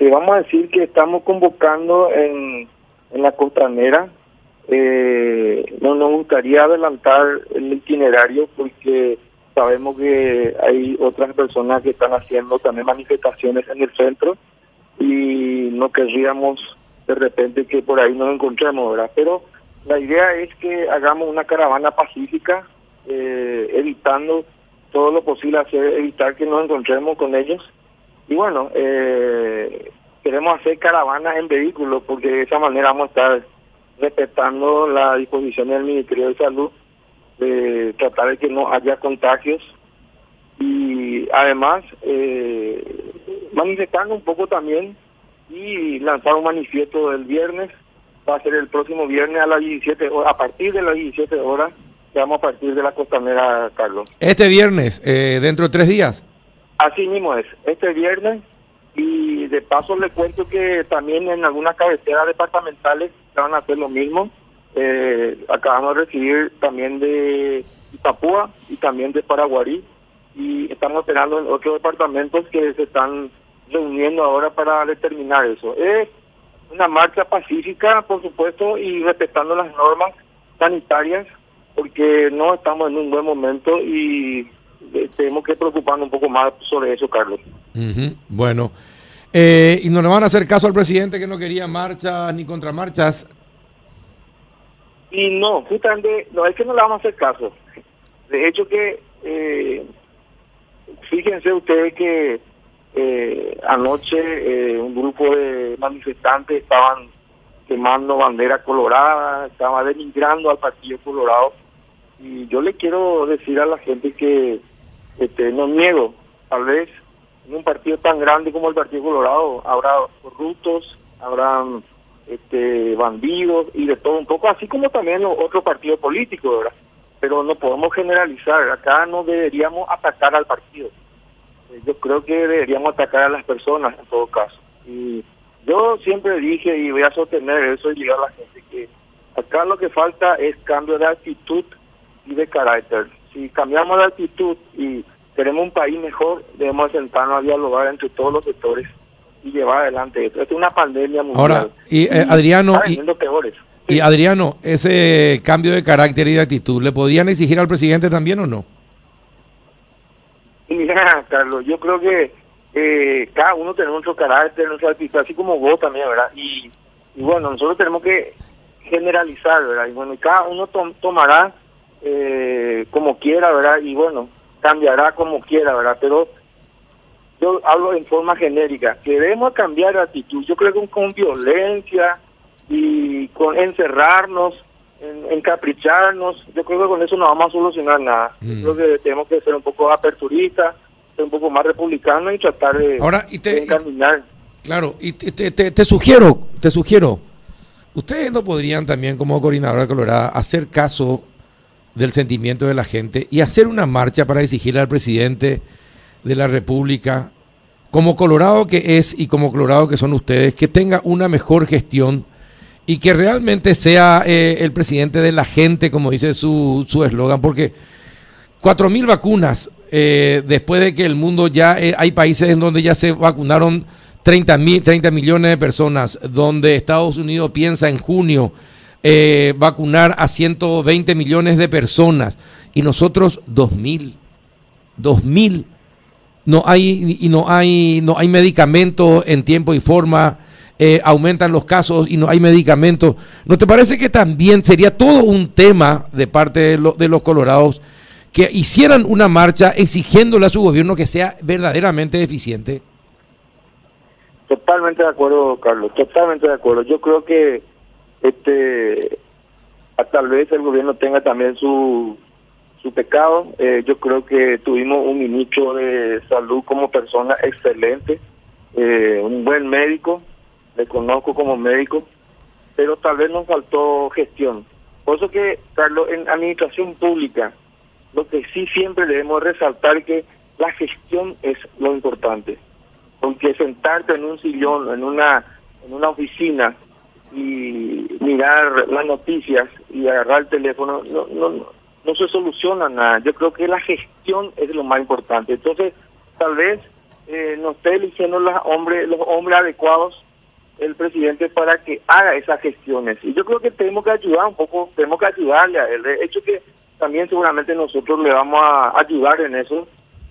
Este, vamos a decir que estamos convocando en, en la costanera. Eh, no nos gustaría adelantar el itinerario porque sabemos que hay otras personas que están haciendo también manifestaciones en el centro y no querríamos de repente que por ahí nos encontremos, ¿verdad? Pero la idea es que hagamos una caravana pacífica, eh, evitando todo lo posible hacer, evitar que nos encontremos con ellos. Y bueno, eh, queremos hacer caravanas en vehículos porque de esa manera vamos a estar respetando la disposición del Ministerio de Salud de tratar de que no haya contagios. Y además eh, manifestando un poco también y lanzar un manifiesto el viernes. Va a ser el próximo viernes a las 17 horas, a partir de las 17 horas vamos a partir de la costanera Carlos. Este viernes eh, dentro de tres días así mismo es este viernes y de paso le cuento que también en algunas cabeceras departamentales van a hacer lo mismo eh, acabamos de recibir también de Itapúa y también de Paraguarí y estamos esperando en otros departamentos que se están reuniendo ahora para determinar eso. Es una marcha pacífica, por supuesto, y respetando las normas sanitarias, porque no estamos en un buen momento y tenemos que preocuparnos un poco más sobre eso, Carlos. Bueno, eh, ¿y no le van a hacer caso al presidente que no quería marchas ni contramarchas? Y no, justamente, no es que no le vamos a hacer caso. De hecho que, eh, fíjense ustedes que eh, anoche eh, un grupo de manifestantes estaban quemando bandera colorada, estaban denigrando al Partido Colorado. Y yo le quiero decir a la gente que este, no niego, tal vez en un partido tan grande como el Partido Colorado habrá corruptos, habrá este, bandidos y de todo un poco, así como también los otros partidos políticos, ¿verdad? Pero no podemos generalizar, acá no deberíamos atacar al partido. Eh, yo creo que deberíamos atacar a las personas en todo caso. Y yo siempre dije y voy a sostener eso y llegar a la gente que acá lo que falta es cambio de actitud y de carácter. Si cambiamos de actitud y queremos un país mejor, debemos sentarnos a dialogar entre todos los sectores y llevar adelante esto. es una pandemia mundial. Ahora, y, eh, Adriano, y, Adriano, ese cambio de carácter y de actitud, ¿le podían exigir al presidente también o no? Mira, Carlos, yo creo que eh, cada uno tiene nuestro carácter, nuestra actitud, así como vos también, ¿verdad? Y, bueno, nosotros tenemos que generalizar, ¿verdad? Y bueno, cada uno tomará eh, como quiera, ¿verdad? Y bueno, cambiará como quiera, ¿verdad? Pero yo hablo en forma genérica, queremos cambiar de actitud, yo creo que con violencia y con encerrarnos, en, encapricharnos, yo creo que con eso no vamos a solucionar nada. Yo mm. creo que tenemos que ser un poco aperturistas, ser un poco más republicanos y tratar de, Ahora, y te, encaminar. claro, y te, te, te, sugiero, te sugiero, ustedes no podrían también como coordinadora colorada hacer caso del sentimiento de la gente y hacer una marcha para exigirle al presidente de la República, como Colorado que es y como Colorado que son ustedes, que tenga una mejor gestión y que realmente sea eh, el presidente de la gente, como dice su eslogan, porque cuatro mil vacunas, eh, después de que el mundo ya, eh, hay países en donde ya se vacunaron 30, mil, 30 millones de personas, donde Estados Unidos piensa en junio vacunar a 120 millones de personas. Y nosotros dos mil, dos mil. No hay y no hay no hay medicamentos en tiempo y forma. Eh, aumentan los casos y no hay medicamentos no te parece que también sería todo un tema de parte de, de los colorados que hicieran una marcha exigiéndole a su gobierno que sea verdaderamente eficiente totalmente de acuerdo Carlos totalmente de acuerdo. Yo creo que este tal vez el gobierno tenga también su su pecado. Eh, yo creo que tuvimos un ministro de salud como persona excelente, eh, un buen médico, le conozco como médico, pero tal vez nos faltó gestión. Por eso que, Carlos, en administración pública, lo que sí siempre debemos resaltar que la gestión es lo importante. Porque sentarte en un sillón, en una, en una oficina y mirar las noticias y agarrar el teléfono, no, no, no se soluciona nada. Yo creo que la gestión es lo más importante. Entonces, tal vez eh, no esté eligiendo los hombres, los hombres adecuados el presidente para que haga esas gestiones. Y yo creo que tenemos que ayudar un poco, tenemos que ayudarle a él. De hecho que también seguramente nosotros le vamos a ayudar en eso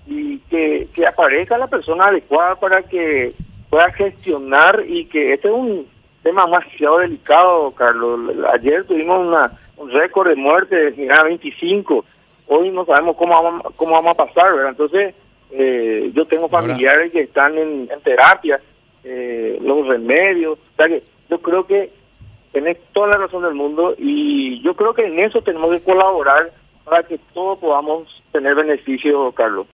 y que, que aparezca la persona adecuada para que pueda gestionar y que este es un tema demasiado delicado, Carlos. Ayer tuvimos una, un récord de muerte de 25. Hoy no sabemos cómo vamos, cómo vamos a pasar, ¿verdad? Entonces, eh, yo tengo familiares que están en, en terapia eh, los remedios. O sea que yo creo que tenés toda la razón del mundo y yo creo que en eso tenemos que colaborar para que todos podamos tener beneficio, Carlos.